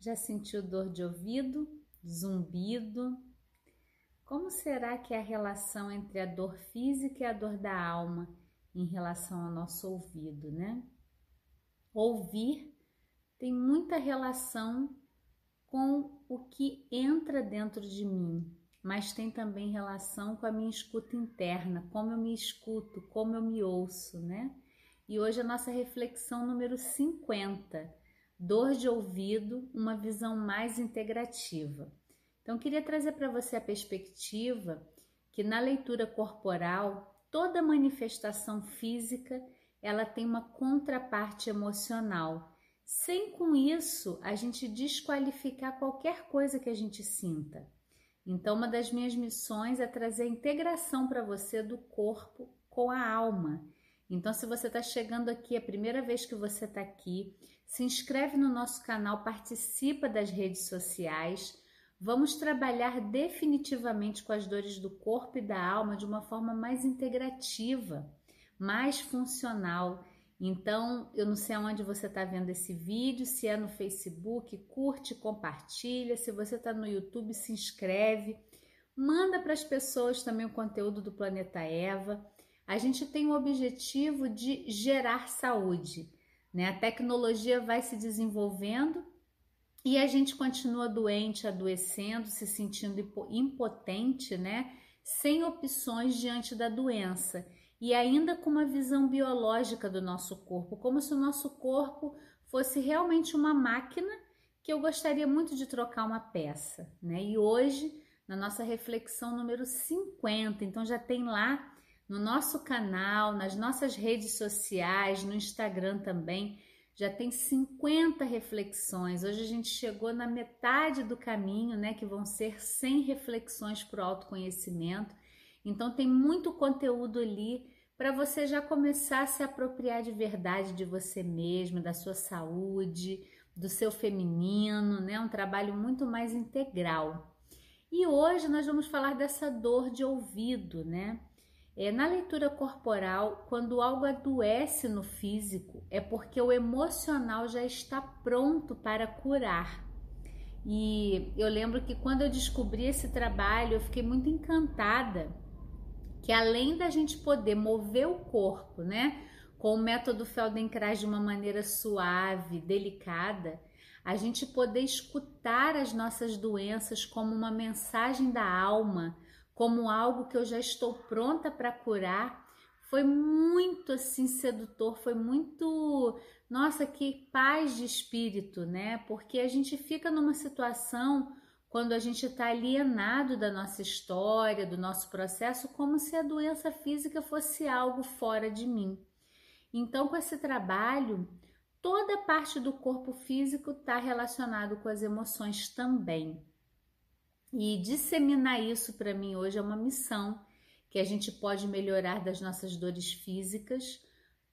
Já sentiu dor de ouvido, zumbido? Como será que é a relação entre a dor física e a dor da alma em relação ao nosso ouvido, né? Ouvir tem muita relação com o que entra dentro de mim, mas tem também relação com a minha escuta interna, como eu me escuto, como eu me ouço, né? E hoje a nossa reflexão número 50 Dor de ouvido, uma visão mais integrativa. Então, queria trazer para você a perspectiva que na leitura corporal, toda manifestação física, ela tem uma contraparte emocional, sem com isso a gente desqualificar qualquer coisa que a gente sinta. Então, uma das minhas missões é trazer a integração para você do corpo com a alma. Então, se você está chegando aqui, a primeira vez que você está aqui, se inscreve no nosso canal, participa das redes sociais. Vamos trabalhar definitivamente com as dores do corpo e da alma de uma forma mais integrativa, mais funcional. Então, eu não sei aonde você está vendo esse vídeo, se é no Facebook, curte, compartilha. Se você está no YouTube, se inscreve. Manda para as pessoas também o conteúdo do Planeta Eva. A gente tem o objetivo de gerar saúde. Né? A tecnologia vai se desenvolvendo e a gente continua doente, adoecendo, se sentindo impotente, né? Sem opções diante da doença e ainda com uma visão biológica do nosso corpo, como se o nosso corpo fosse realmente uma máquina que eu gostaria muito de trocar uma peça, né? E hoje, na nossa reflexão número 50, então já tem lá no nosso canal, nas nossas redes sociais, no Instagram também. Já tem 50 reflexões. Hoje a gente chegou na metade do caminho, né? Que vão ser 100 reflexões para o autoconhecimento. Então tem muito conteúdo ali para você já começar a se apropriar de verdade de você mesmo, da sua saúde, do seu feminino, né? Um trabalho muito mais integral. E hoje nós vamos falar dessa dor de ouvido, né? É, na leitura corporal, quando algo adoece no físico, é porque o emocional já está pronto para curar. E eu lembro que quando eu descobri esse trabalho, eu fiquei muito encantada que além da gente poder mover o corpo, né, com o método Feldenkrais de uma maneira suave, delicada, a gente poder escutar as nossas doenças como uma mensagem da alma, como algo que eu já estou pronta para curar, foi muito assim sedutor, foi muito, nossa, que paz de espírito, né? Porque a gente fica numa situação quando a gente está alienado da nossa história, do nosso processo, como se a doença física fosse algo fora de mim. Então, com esse trabalho, toda parte do corpo físico está relacionado com as emoções também. E disseminar isso para mim hoje é uma missão que a gente pode melhorar das nossas dores físicas.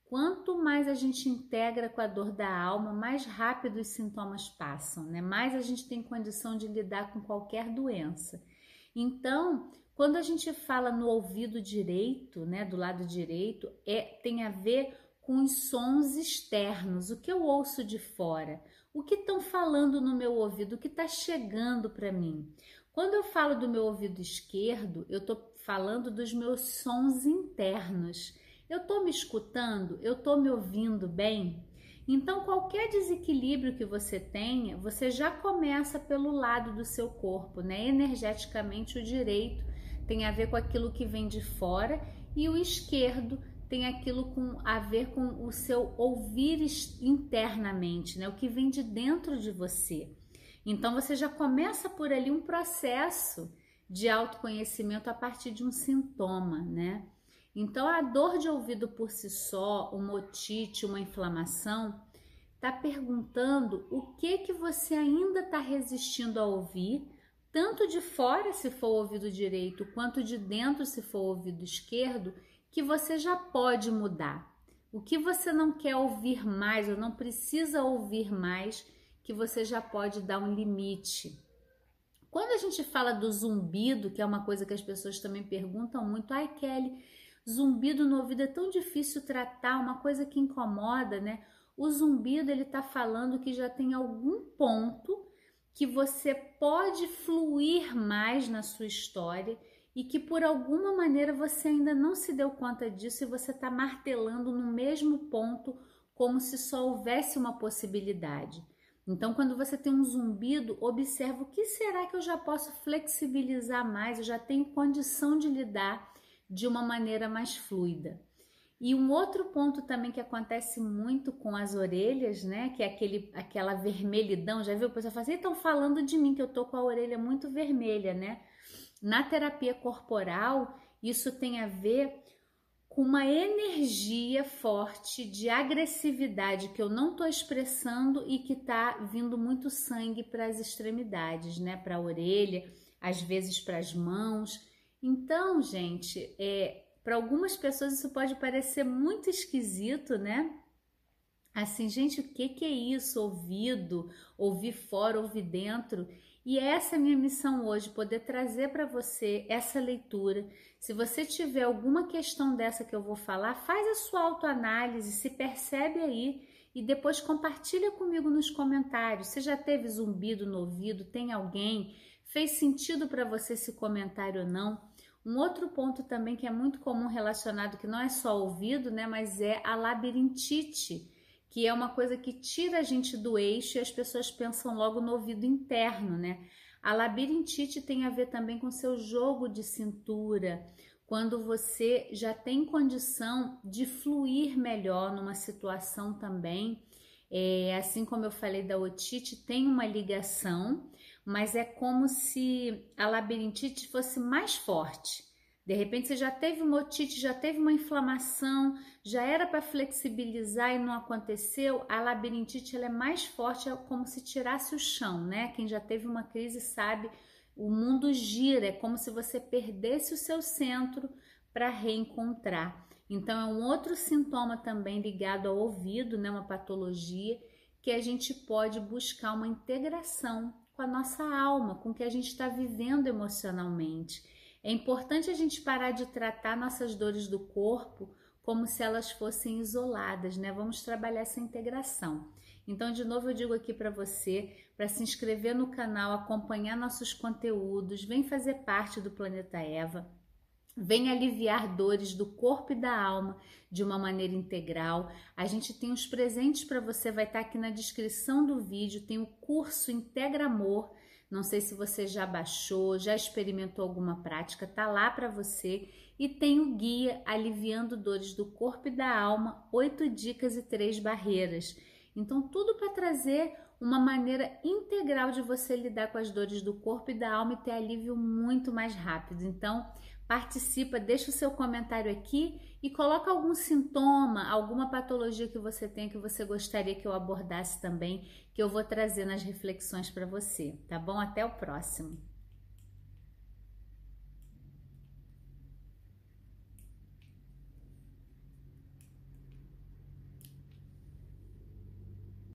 Quanto mais a gente integra com a dor da alma, mais rápido os sintomas passam, né? Mais a gente tem condição de lidar com qualquer doença. Então, quando a gente fala no ouvido direito, né, do lado direito, é tem a ver com os sons externos, o que eu ouço de fora, o que estão falando no meu ouvido, o que está chegando para mim. Quando eu falo do meu ouvido esquerdo, eu estou falando dos meus sons internos. Eu estou me escutando? Eu estou me ouvindo bem? Então, qualquer desequilíbrio que você tenha, você já começa pelo lado do seu corpo, né? Energeticamente, o direito tem a ver com aquilo que vem de fora e o esquerdo tem aquilo com, a ver com o seu ouvir internamente, né? O que vem de dentro de você. Então você já começa por ali um processo de autoconhecimento a partir de um sintoma, né? Então a dor de ouvido por si só, uma otite, uma inflamação, está perguntando o que que você ainda está resistindo a ouvir, tanto de fora se for o ouvido direito, quanto de dentro se for o ouvido esquerdo, que você já pode mudar. O que você não quer ouvir mais ou não precisa ouvir mais que você já pode dar um limite. Quando a gente fala do zumbido, que é uma coisa que as pessoas também perguntam muito, ai Kelly, zumbido no ouvido é tão difícil tratar, uma coisa que incomoda, né? O zumbido ele está falando que já tem algum ponto que você pode fluir mais na sua história e que por alguma maneira você ainda não se deu conta disso e você está martelando no mesmo ponto como se só houvesse uma possibilidade. Então, quando você tem um zumbido, observa o que será que eu já posso flexibilizar mais, eu já tenho condição de lidar de uma maneira mais fluida. E um outro ponto também que acontece muito com as orelhas, né? Que é aquele, aquela vermelhidão. Já viu? O pessoal fala assim, estão falando de mim que eu tô com a orelha muito vermelha, né? Na terapia corporal, isso tem a ver com uma energia forte de agressividade que eu não estou expressando e que está vindo muito sangue para as extremidades, né? Para a orelha, às vezes para as mãos. Então, gente, é, para algumas pessoas isso pode parecer muito esquisito, né? Assim, gente, o que, que é isso? Ouvido, ouvir fora, ouvir dentro. E essa é a minha missão hoje, poder trazer para você essa leitura. Se você tiver alguma questão dessa que eu vou falar, faz a sua autoanálise, se percebe aí e depois compartilha comigo nos comentários. Você já teve zumbido no ouvido? Tem alguém? Fez sentido para você esse comentário ou não? Um outro ponto também que é muito comum relacionado, que não é só ouvido, né, mas é a labirintite, que é uma coisa que tira a gente do eixo e as pessoas pensam logo no ouvido interno, né? A labirintite tem a ver também com seu jogo de cintura, quando você já tem condição de fluir melhor numa situação também. É, assim como eu falei da otite, tem uma ligação mas é como se a labirintite fosse mais forte. De repente você já teve uma otite, já teve uma inflamação, já era para flexibilizar e não aconteceu. A labirintite ela é mais forte, é como se tirasse o chão, né? Quem já teve uma crise sabe, o mundo gira, é como se você perdesse o seu centro para reencontrar. Então é um outro sintoma também ligado ao ouvido, né? Uma patologia que a gente pode buscar uma integração com a nossa alma, com o que a gente está vivendo emocionalmente. É importante a gente parar de tratar nossas dores do corpo como se elas fossem isoladas, né? Vamos trabalhar essa integração. Então, de novo, eu digo aqui para você para se inscrever no canal, acompanhar nossos conteúdos, vem fazer parte do Planeta Eva. Vem aliviar dores do corpo e da alma de uma maneira integral. A gente tem os presentes para você, vai estar tá aqui na descrição do vídeo. Tem o curso Integra Amor. Não sei se você já baixou, já experimentou alguma prática, tá lá para você. E tem o guia Aliviando Dores do Corpo e da Alma, oito dicas e três barreiras. Então, tudo para trazer uma maneira integral de você lidar com as dores do corpo e da alma e ter alívio muito mais rápido. Então, participa, deixa o seu comentário aqui e coloca algum sintoma, alguma patologia que você tem que você gostaria que eu abordasse também, que eu vou trazer nas reflexões para você, tá bom? Até o próximo.